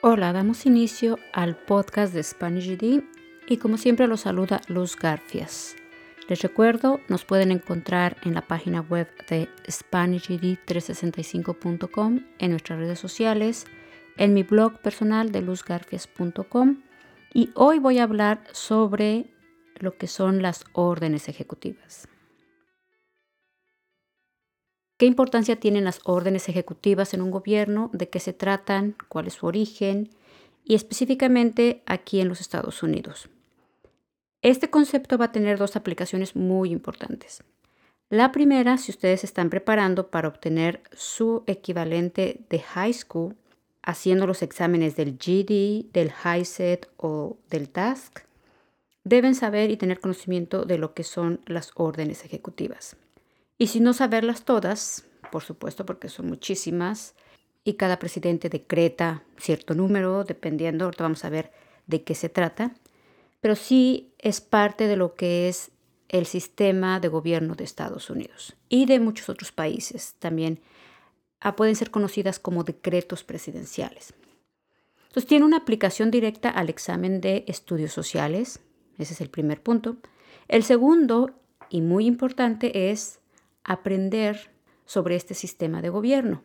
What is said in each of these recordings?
Hola, damos inicio al podcast de Spanish GD y como siempre los saluda Luz Garfias. Les recuerdo, nos pueden encontrar en la página web de SpanishGD365.com, en nuestras redes sociales, en mi blog personal de luzgarfias.com y hoy voy a hablar sobre lo que son las órdenes ejecutivas. ¿Qué importancia tienen las órdenes ejecutivas en un gobierno? ¿De qué se tratan? ¿Cuál es su origen? Y específicamente aquí en los Estados Unidos. Este concepto va a tener dos aplicaciones muy importantes. La primera, si ustedes están preparando para obtener su equivalente de high school, haciendo los exámenes del GD, del HiSET o del TASC, deben saber y tener conocimiento de lo que son las órdenes ejecutivas. Y si no saberlas todas, por supuesto, porque son muchísimas, y cada presidente decreta cierto número, dependiendo, ahorita vamos a ver de qué se trata, pero sí es parte de lo que es el sistema de gobierno de Estados Unidos y de muchos otros países. También ah, pueden ser conocidas como decretos presidenciales. Entonces tiene una aplicación directa al examen de estudios sociales, ese es el primer punto. El segundo, y muy importante, es aprender sobre este sistema de gobierno.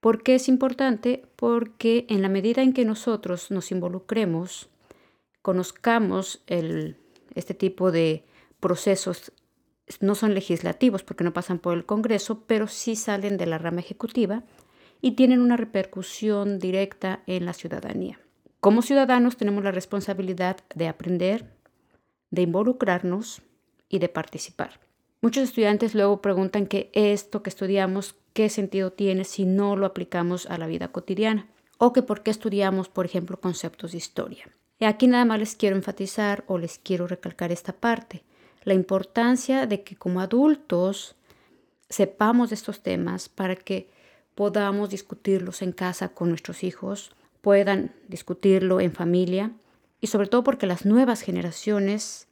¿Por qué es importante? Porque en la medida en que nosotros nos involucremos, conozcamos este tipo de procesos, no son legislativos porque no pasan por el Congreso, pero sí salen de la rama ejecutiva y tienen una repercusión directa en la ciudadanía. Como ciudadanos tenemos la responsabilidad de aprender, de involucrarnos y de participar. Muchos estudiantes luego preguntan que esto que estudiamos, qué sentido tiene si no lo aplicamos a la vida cotidiana o que por qué estudiamos, por ejemplo, conceptos de historia. Y aquí nada más les quiero enfatizar o les quiero recalcar esta parte, la importancia de que como adultos sepamos estos temas para que podamos discutirlos en casa con nuestros hijos, puedan discutirlo en familia y sobre todo porque las nuevas generaciones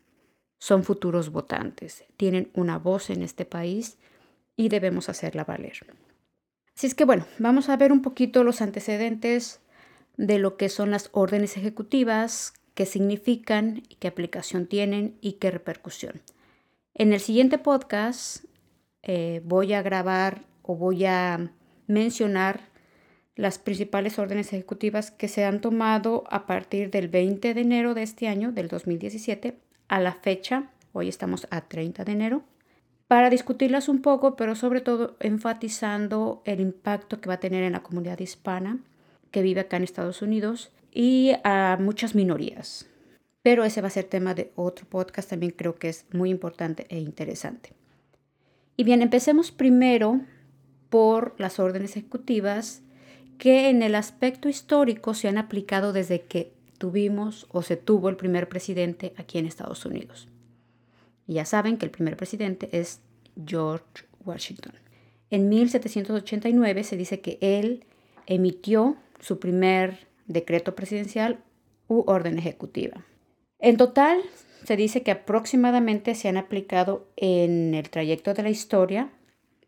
son futuros votantes, tienen una voz en este país y debemos hacerla valer. Así es que bueno, vamos a ver un poquito los antecedentes de lo que son las órdenes ejecutivas, qué significan qué aplicación tienen y qué repercusión. En el siguiente podcast eh, voy a grabar o voy a mencionar las principales órdenes ejecutivas que se han tomado a partir del 20 de enero de este año, del 2017, a la fecha, hoy estamos a 30 de enero, para discutirlas un poco, pero sobre todo enfatizando el impacto que va a tener en la comunidad hispana que vive acá en Estados Unidos y a muchas minorías. Pero ese va a ser tema de otro podcast, también creo que es muy importante e interesante. Y bien, empecemos primero por las órdenes ejecutivas que en el aspecto histórico se han aplicado desde que tuvimos o se tuvo el primer presidente aquí en Estados Unidos. Ya saben que el primer presidente es George Washington. En 1789 se dice que él emitió su primer decreto presidencial u orden ejecutiva. En total, se dice que aproximadamente se han aplicado en el trayecto de la historia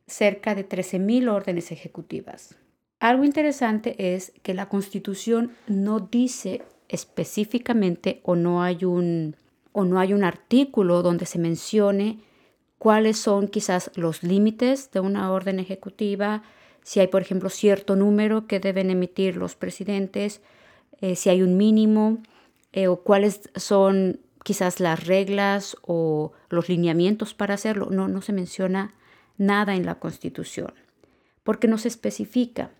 cerca de 13.000 órdenes ejecutivas. Algo interesante es que la Constitución no dice específicamente o no hay un o no hay un artículo donde se mencione cuáles son quizás los límites de una orden ejecutiva, si hay, por ejemplo, cierto número que deben emitir los presidentes, eh, si hay un mínimo, eh, o cuáles son quizás las reglas o los lineamientos para hacerlo. No, no se menciona nada en la Constitución, porque no se especifica,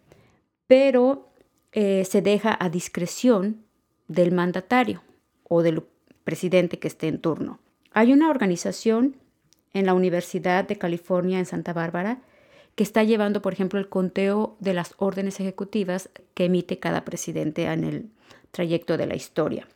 pero eh, se deja a discreción del mandatario o del presidente que esté en turno. Hay una organización en la Universidad de California en Santa Bárbara que está llevando, por ejemplo, el conteo de las órdenes ejecutivas que emite cada presidente en el trayecto de la historia.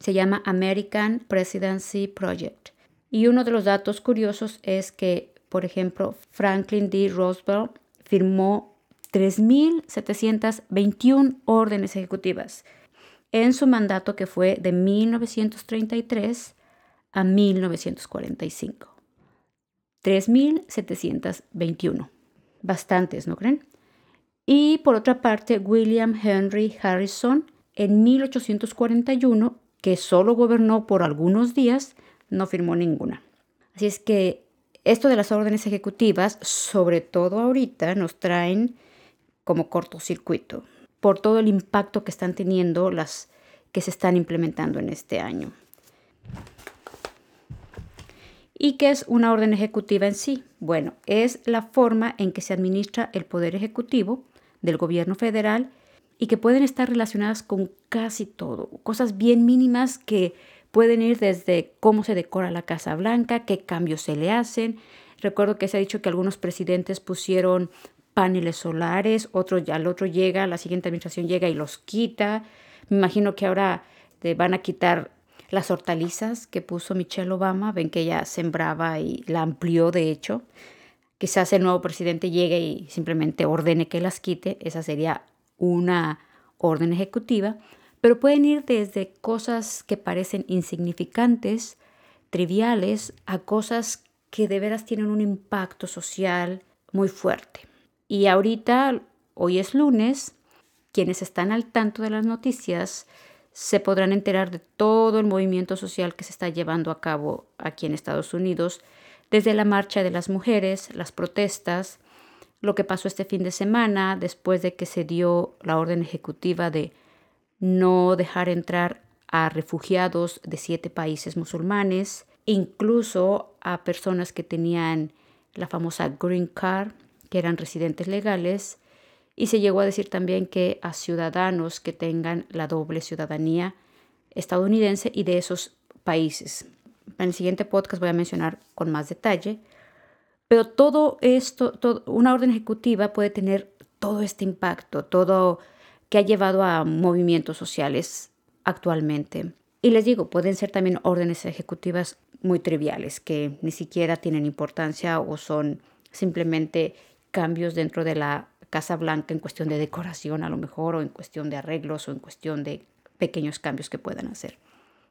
Se llama American Presidency Project. Y uno de los datos curiosos es que, por ejemplo, Franklin D. Roosevelt firmó 3.721 órdenes ejecutivas en su mandato que fue de 1933 a 1945. 3.721. Bastantes, ¿no creen? Y por otra parte, William Henry Harrison en 1841, que solo gobernó por algunos días, no firmó ninguna. Así es que esto de las órdenes ejecutivas, sobre todo ahorita, nos traen como cortocircuito por todo el impacto que están teniendo las que se están implementando en este año. ¿Y qué es una orden ejecutiva en sí? Bueno, es la forma en que se administra el poder ejecutivo del gobierno federal y que pueden estar relacionadas con casi todo, cosas bien mínimas que pueden ir desde cómo se decora la Casa Blanca, qué cambios se le hacen. Recuerdo que se ha dicho que algunos presidentes pusieron paneles solares, otro ya el otro llega, la siguiente administración llega y los quita. Me imagino que ahora van a quitar las hortalizas que puso Michelle Obama, ven que ella sembraba y la amplió de hecho. Quizás el nuevo presidente llegue y simplemente ordene que las quite, esa sería una orden ejecutiva, pero pueden ir desde cosas que parecen insignificantes, triviales, a cosas que de veras tienen un impacto social muy fuerte. Y ahorita, hoy es lunes, quienes están al tanto de las noticias se podrán enterar de todo el movimiento social que se está llevando a cabo aquí en Estados Unidos, desde la marcha de las mujeres, las protestas, lo que pasó este fin de semana después de que se dio la orden ejecutiva de no dejar entrar a refugiados de siete países musulmanes, incluso a personas que tenían la famosa Green Card, que eran residentes legales, y se llegó a decir también que a ciudadanos que tengan la doble ciudadanía estadounidense y de esos países. En el siguiente podcast voy a mencionar con más detalle, pero todo esto, una orden ejecutiva puede tener todo este impacto, todo que ha llevado a movimientos sociales actualmente. Y les digo, pueden ser también órdenes ejecutivas muy triviales que ni siquiera tienen importancia o son simplemente cambios dentro de la Casa Blanca en cuestión de decoración a lo mejor, o en cuestión de arreglos, o en cuestión de pequeños cambios que puedan hacer.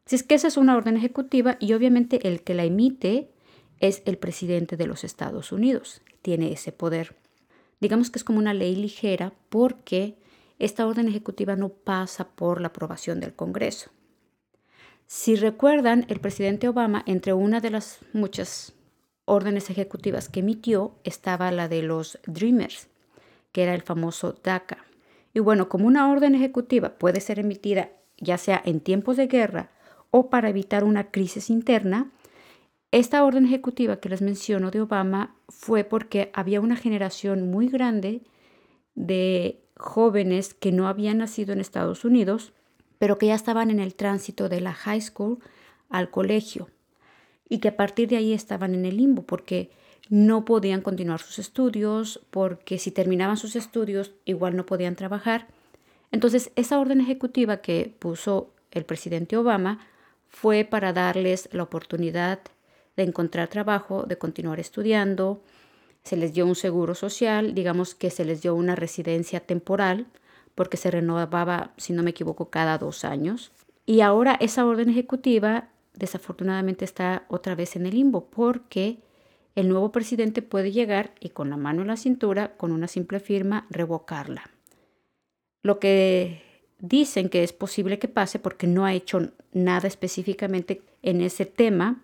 Si es que esa es una orden ejecutiva y obviamente el que la emite es el presidente de los Estados Unidos. Tiene ese poder. Digamos que es como una ley ligera porque esta orden ejecutiva no pasa por la aprobación del Congreso. Si recuerdan, el presidente Obama, entre una de las muchas órdenes ejecutivas que emitió, estaba la de los Dreamers, que era el famoso DACA. Y bueno, como una orden ejecutiva puede ser emitida ya sea en tiempos de guerra o para evitar una crisis interna, esta orden ejecutiva que les menciono de Obama fue porque había una generación muy grande de jóvenes que no habían nacido en Estados Unidos, pero que ya estaban en el tránsito de la high school al colegio y que a partir de ahí estaban en el limbo porque no podían continuar sus estudios porque si terminaban sus estudios igual no podían trabajar. Entonces, esa orden ejecutiva que puso el presidente Obama fue para darles la oportunidad de encontrar trabajo, de continuar estudiando. Se les dio un seguro social, digamos que se les dio una residencia temporal, porque se renovaba, si no me equivoco, cada dos años. Y ahora esa orden ejecutiva desafortunadamente está otra vez en el limbo, porque el nuevo presidente puede llegar y con la mano en la cintura, con una simple firma, revocarla. Lo que dicen que es posible que pase porque no ha hecho nada específicamente en ese tema,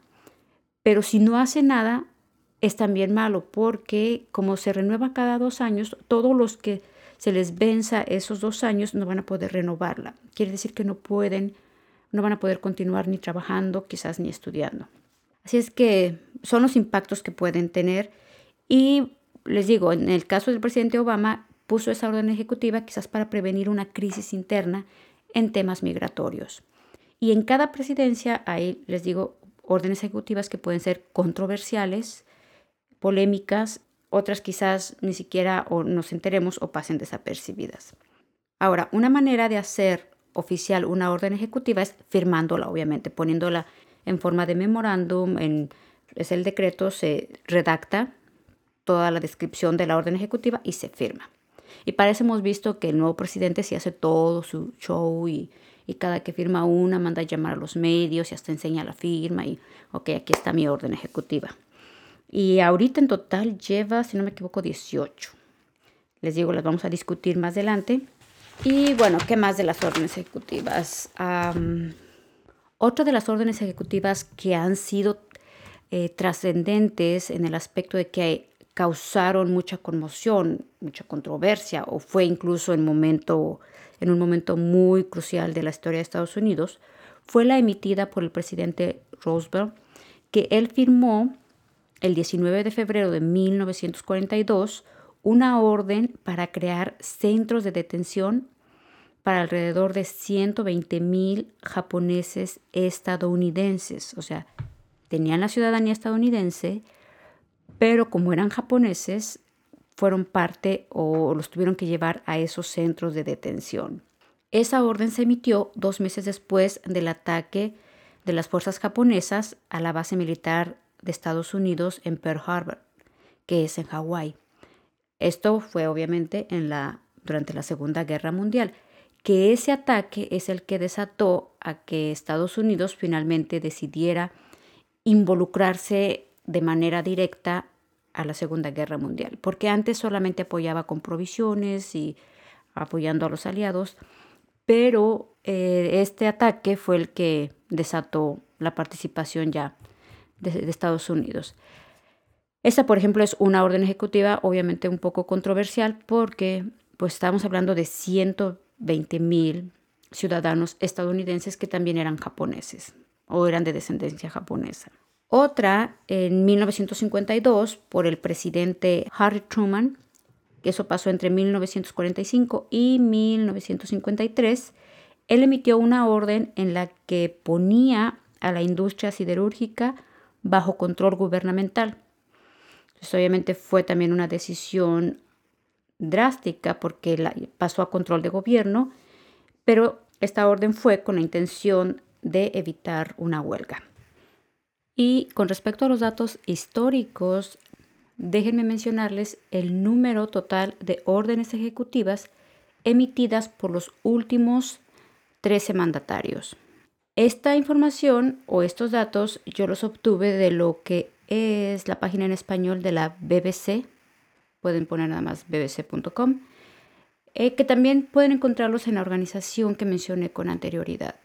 pero si no hace nada es también malo porque como se renueva cada dos años, todos los que se les venza esos dos años no van a poder renovarla. Quiere decir que no pueden, no van a poder continuar ni trabajando, quizás ni estudiando. Así es que son los impactos que pueden tener. Y les digo, en el caso del presidente Obama, puso esa orden ejecutiva quizás para prevenir una crisis interna en temas migratorios. Y en cada presidencia hay, les digo, órdenes ejecutivas que pueden ser controversiales, polémicas, otras quizás ni siquiera nos enteremos o pasen desapercibidas. Ahora, una manera de hacer oficial una orden ejecutiva es firmándola, obviamente, poniéndola en forma de memorándum, en, es el decreto, se redacta toda la descripción de la orden ejecutiva y se firma. Y para eso hemos visto que el nuevo presidente se hace todo su show y, y cada que firma una manda a llamar a los medios y hasta enseña la firma y, ok, aquí está mi orden ejecutiva. Y ahorita en total lleva, si no me equivoco, 18. Les digo, las vamos a discutir más adelante. Y bueno, ¿qué más de las órdenes ejecutivas? otra de las órdenes ejecutivas que han sido eh, trascendentes en el aspecto de que causaron mucha conmoción, mucha controversia, o fue incluso en, momento, en un momento muy crucial de la historia de Estados Unidos, fue la emitida por el presidente Roosevelt, que él firmó el 19 de febrero de 1942 una orden para crear centros de detención para alrededor de 120 mil japoneses estadounidenses. O sea, tenían la ciudadanía estadounidense, pero como eran japoneses, fueron parte o los tuvieron que llevar a esos centros de detención. Esa orden se emitió dos meses después del ataque de las fuerzas japonesas a la base militar de Estados Unidos en Pearl Harbor, que es en Hawái. Esto fue obviamente durante la Segunda Guerra Mundial, que ese ataque es el que desató a que Estados Unidos finalmente decidiera involucrarse de manera directa a la Segunda Guerra Mundial, porque antes solamente apoyaba con provisiones y apoyando a los aliados, pero eh, este ataque fue el que desató la participación ya de, Estados Unidos. Esta, por ejemplo, es una orden ejecutiva obviamente un poco controversial porque pues estamos hablando de 120 mil ciudadanos estadounidenses que también eran japoneses o eran de descendencia japonesa. Otra, en 1952, por el presidente Harry Truman, que eso pasó entre 1945 y 1953, él emitió una orden en la que ponía a la industria siderúrgica bajo control gubernamental. Obviamente fue también una decisión drástica porque pasó a control de gobierno, pero esta orden fue con la intención de evitar una huelga. Y con respecto a los datos históricos, déjenme mencionarles el número total de órdenes ejecutivas emitidas por los últimos 13 mandatarios. Esta información o estos datos yo los obtuve de lo que es la página en español de la BBC. Pueden poner nada más bbc.com. Eh, que también pueden encontrarlos en la organización que mencioné con anterioridad.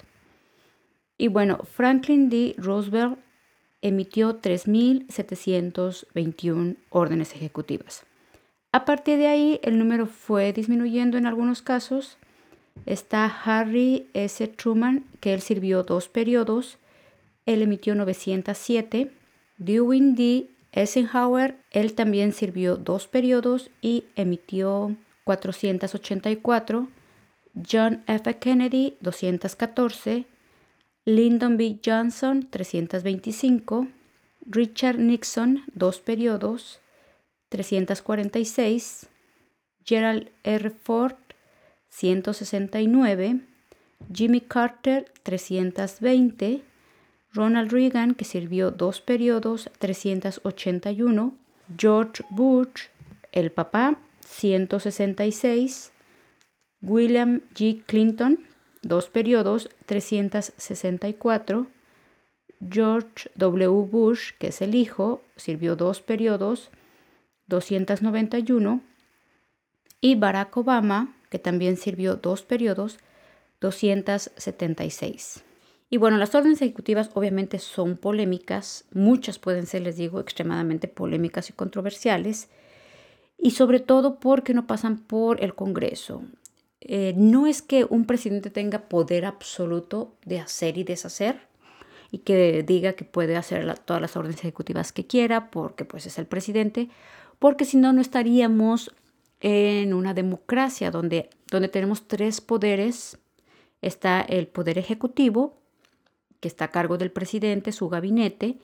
Y bueno, Franklin D. Roosevelt emitió 3.721 órdenes ejecutivas. A partir de ahí, el número fue disminuyendo en algunos casos Está Harry S. Truman, que él sirvió dos periodos. Él emitió 907. Dewey D. Eisenhower, él también sirvió dos periodos y emitió 484. John F. Kennedy, 214. Lyndon B. Johnson, 325. Richard Nixon, dos periodos, 346. Gerald R. Ford, 169, Jimmy Carter 320, Ronald Reagan, que sirvió dos periodos, 381, George Bush, el papá, 166, William G. Clinton, dos periodos, 364, George W. Bush, que es el hijo, sirvió dos periodos, 291, y Barack Obama, que también sirvió dos periodos, 276. Y bueno, las órdenes ejecutivas obviamente son polémicas, muchas pueden ser, les digo, extremadamente polémicas y controversiales, y sobre todo porque no pasan por el Congreso. Eh, no es que un presidente tenga poder absoluto de hacer y deshacer y que diga que puede hacer todas las órdenes ejecutivas que quiera porque pues es el presidente, porque si no, no estaríamos en una democracia donde, donde tenemos tres poderes. Está el poder ejecutivo, que está a cargo del presidente, su gabinete,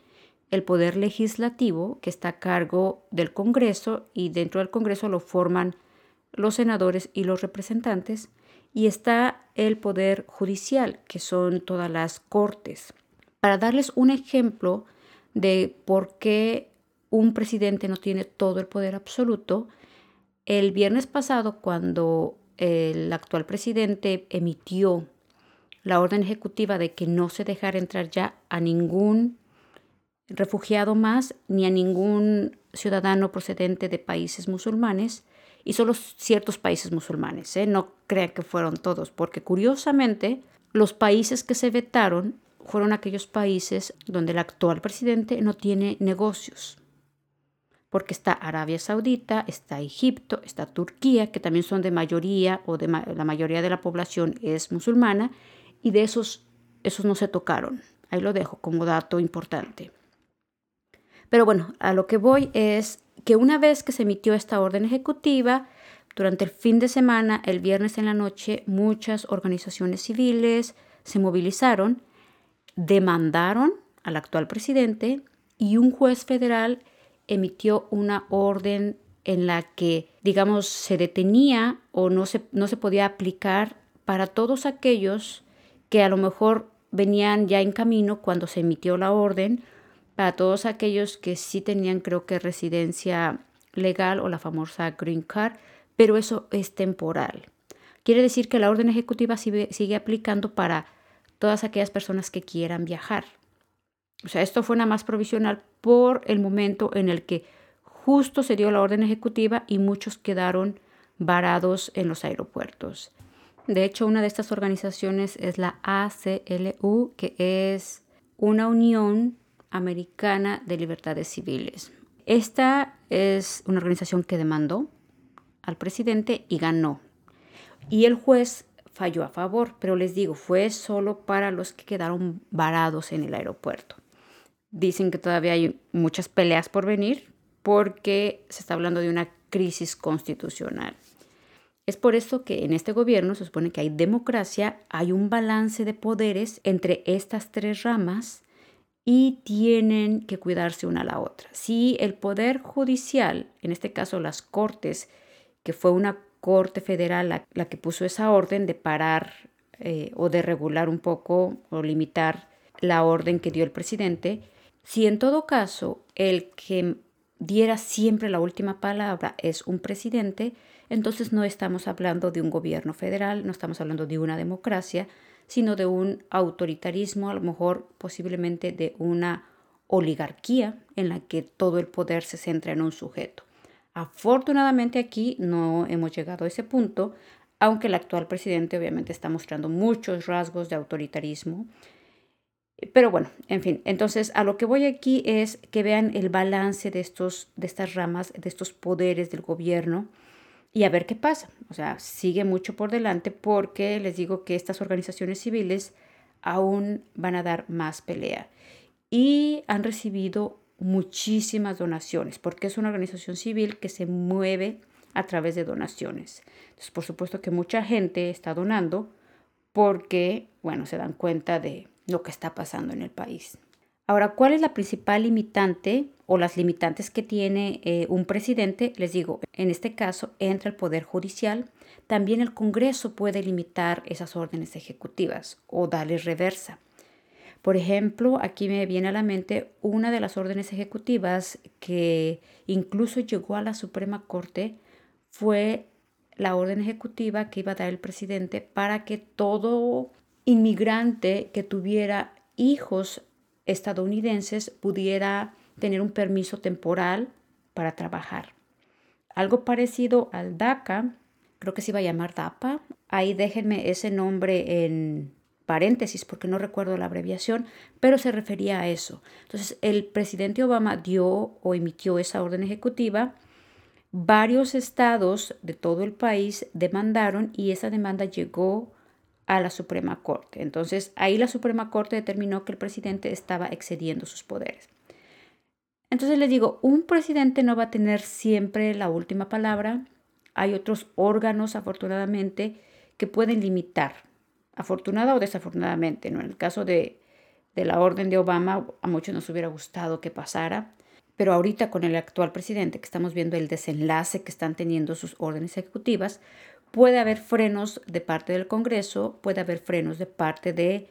el poder legislativo, que está a cargo del Congreso, y dentro del Congreso lo forman los senadores y los representantes, y está el poder judicial, que son todas las cortes. Para darles un ejemplo de por qué un presidente no tiene todo el poder absoluto, el viernes pasado, cuando el actual presidente emitió la orden ejecutiva de que no se dejara entrar ya a ningún refugiado más ni a ningún ciudadano procedente de países musulmanes, y solo ciertos países musulmanes. ¿eh? No crean que fueron todos, porque curiosamente los países que se vetaron fueron aquellos países donde el actual presidente no tiene negocios. Porque está Arabia Saudita, está Egipto, está Turquía, que también son de mayoría o de la mayoría de la población es musulmana, y de esos, esos no se tocaron. Ahí lo dejo como dato importante. Pero bueno, a lo que voy es que una vez que se emitió esta orden ejecutiva, durante el fin de semana, el viernes en la noche, muchas organizaciones civiles se movilizaron demandaron al actual presidente y un juez federal emitió una orden en la que, digamos, se detenía o no se, no se podía aplicar para todos aquellos que a lo mejor venían ya en camino cuando se emitió la orden, para todos aquellos que sí tenían, creo que, residencia legal o la famosa green card, pero eso es temporal. Quiere decir que la orden ejecutiva sigue, sigue aplicando para todas aquellas personas que quieran viajar. O sea, esto fue nada más provisional por el momento en el que justo se dio la orden ejecutiva y muchos quedaron varados en los aeropuertos. De hecho, una de estas organizaciones es la ACLU, que es una Unión Americana de Libertades Civiles. Esta es una organización que demandó al presidente y ganó. Y el juez falló a favor, pero les digo, fue solo para los que quedaron varados en el aeropuerto. Dicen que todavía hay muchas peleas por venir porque se está hablando de una crisis constitucional. Es por eso que en este gobierno se supone que hay democracia, hay un balance de poderes entre estas tres ramas y tienen que cuidarse una a la otra. Si el poder judicial, en este caso las cortes, que fue una Corte Federal la, que puso esa orden de parar eh, o de regular un poco o limitar la orden que dio el presidente, si en todo caso el que diera siempre la última palabra es un presidente, entonces no estamos hablando de un gobierno federal, no estamos hablando de una democracia, sino de un autoritarismo, a lo mejor posiblemente de una oligarquía en la que todo el poder se centra en un sujeto. Afortunadamente aquí no hemos llegado a ese punto, aunque el actual presidente obviamente está mostrando muchos rasgos de autoritarismo. Pero bueno, en fin, entonces a lo que voy aquí es que vean el balance de, estos, de estas ramas, de estos poderes del gobierno y a ver qué pasa. O sea, sigue mucho por delante porque les digo que estas organizaciones civiles aún van a dar más pelea y han recibido muchísimas donaciones, porque es una organización civil que se mueve a través de donaciones. Entonces, por supuesto que mucha gente está donando porque, bueno, se dan cuenta de lo que está pasando en el país. Ahora, ¿cuál es la principal limitante o las limitantes que tiene eh, un presidente? Les digo, en este caso entra el Poder Judicial. También el Congreso puede limitar esas órdenes ejecutivas o darles reversa. Por ejemplo, aquí me viene a la mente una de las órdenes ejecutivas que incluso llegó a la Suprema Corte fue la orden ejecutiva que iba a dar el presidente para que todo inmigrante que tuviera hijos estadounidenses pudiera tener un permiso temporal para trabajar. Algo parecido al DACA, creo que se iba a llamar DAPA. Ahí déjenme ese nombre en, paréntesis porque no recuerdo la abreviación, pero se refería a eso. Entonces, el presidente Obama dio o emitió esa orden ejecutiva. Varios estados de todo el país demandaron y esa demanda llegó a la Suprema Corte. Entonces, ahí la Suprema Corte determinó que el presidente estaba excediendo sus poderes. Entonces les digo, un presidente no va a tener siempre la última palabra. Hay otros órganos, afortunadamente, que pueden limitar afortunada o desafortunadamente. ¿no? En el caso de, de la orden de Obama, a muchos nos hubiera gustado que pasara, pero ahorita con el actual presidente, que estamos viendo el desenlace que están teniendo sus órdenes ejecutivas, puede haber frenos de parte del Congreso, puede haber frenos de parte de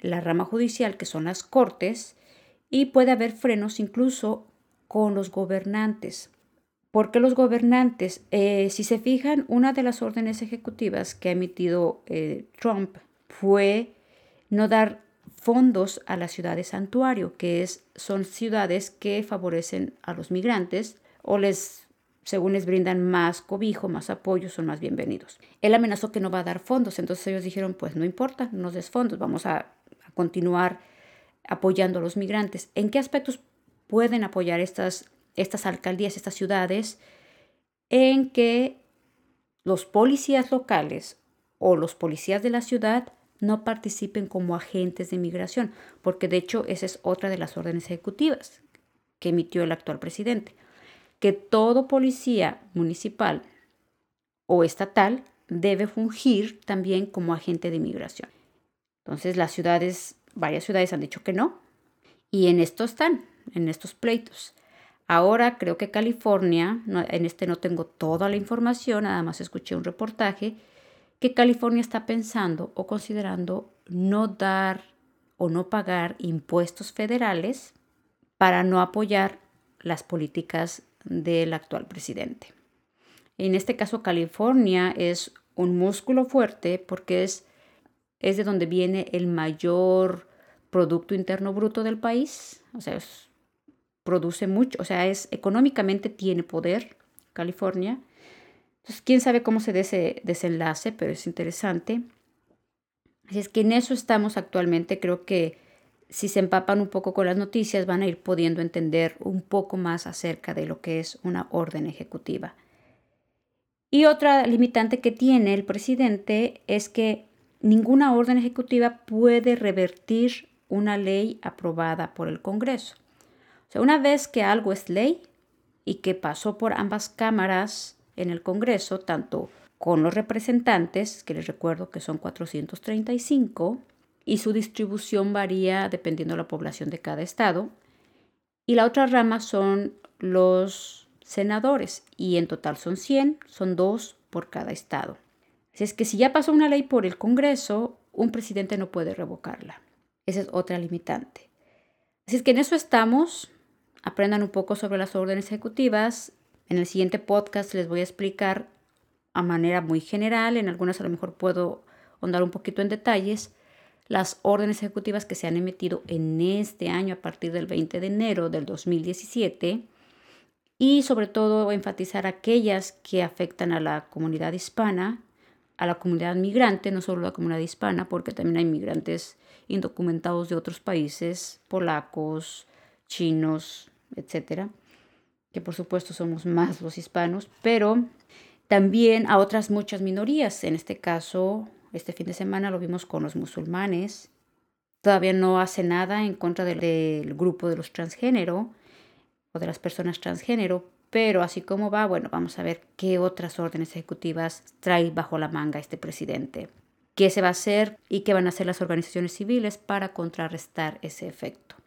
la rama judicial, que son las cortes, y puede haber frenos incluso con los gobernantes. Porque los gobernantes, eh, si se fijan, una de las órdenes ejecutivas que ha emitido eh, Trump fue no dar fondos a las ciudades santuario, que es, son ciudades que favorecen a los migrantes o les según les brindan más cobijo, más apoyo, son más bienvenidos. Él amenazó que no va a dar fondos, entonces ellos dijeron, pues no importa, no des fondos, vamos a continuar apoyando a los migrantes. ¿En qué aspectos pueden apoyar estas, estas alcaldías, estas ciudades? En que los policías locales o los policías de la ciudad no participen como agentes de migración, porque de hecho esa es otra de las órdenes ejecutivas que emitió el actual presidente, que todo policía municipal o estatal debe fungir también como agente de migración. Entonces las ciudades, varias ciudades han dicho que no, y en esto están, en estos pleitos. Ahora creo que California, en este no tengo toda la información, nada más escuché un reportaje, que California está pensando o considerando no dar o no pagar impuestos federales para no apoyar las políticas del actual presidente. En este caso, California es un músculo fuerte porque es, es de donde viene el mayor Producto Interno Bruto del país. O sea, produce mucho, o sea, es económicamente tiene poder California entonces, quién sabe cómo se dé ese desenlace, pero es interesante. Así es que en eso estamos actualmente. Creo que si se empapan un poco con las noticias, van a ir pudiendo entender un poco más acerca de lo que es una orden ejecutiva. Y otra limitante que tiene el presidente es que ninguna orden ejecutiva puede revertir una ley aprobada por el Congreso. O sea, una vez que algo es ley y que pasó por ambas cámaras en el Congreso, tanto con los representantes, que les recuerdo que son 435, y su distribución varía dependiendo de la población de cada estado. Y la otra rama son los senadores, y en total son 100, son dos por cada estado. Así es que si ya pasó una ley por el Congreso, un presidente no puede revocarla. Esa es otra limitante. Así que en eso estamos. Aprendan un poco sobre las órdenes ejecutivas en el siguiente podcast les voy a explicar a manera muy general, en algunas a lo mejor puedo ahondar un poquito en detalles, las órdenes ejecutivas que se han emitido en este año a partir del 20 de enero del 2017 y sobre todo enfatizar aquellas que afectan a la comunidad hispana, a la comunidad migrante, no solo la comunidad hispana, porque también hay migrantes indocumentados de otros países, polacos, chinos, etcétera que por supuesto somos más los hispanos, pero también a otras muchas minorías. En este caso, este fin de semana lo vimos con los musulmanes. Todavía no hace nada en contra del, grupo de los transgénero o de las personas transgénero, pero así como va, bueno, vamos a ver qué otras órdenes ejecutivas trae bajo la manga este presidente. ¿Qué se va a hacer y qué van a hacer las organizaciones civiles para contrarrestar ese efecto?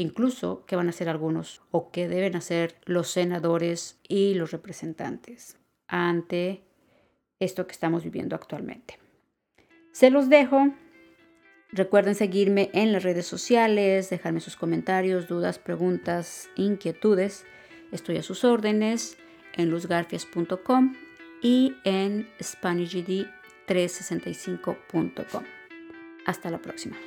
incluso qué van a hacer algunos o qué deben hacer los senadores y los representantes ante esto que estamos viviendo actualmente. Se los dejo. Recuerden seguirme en las redes sociales, dejarme sus comentarios, dudas, preguntas, inquietudes. Estoy a sus órdenes en luzgarfias.com y en SpanishGD365.com. Hasta la próxima.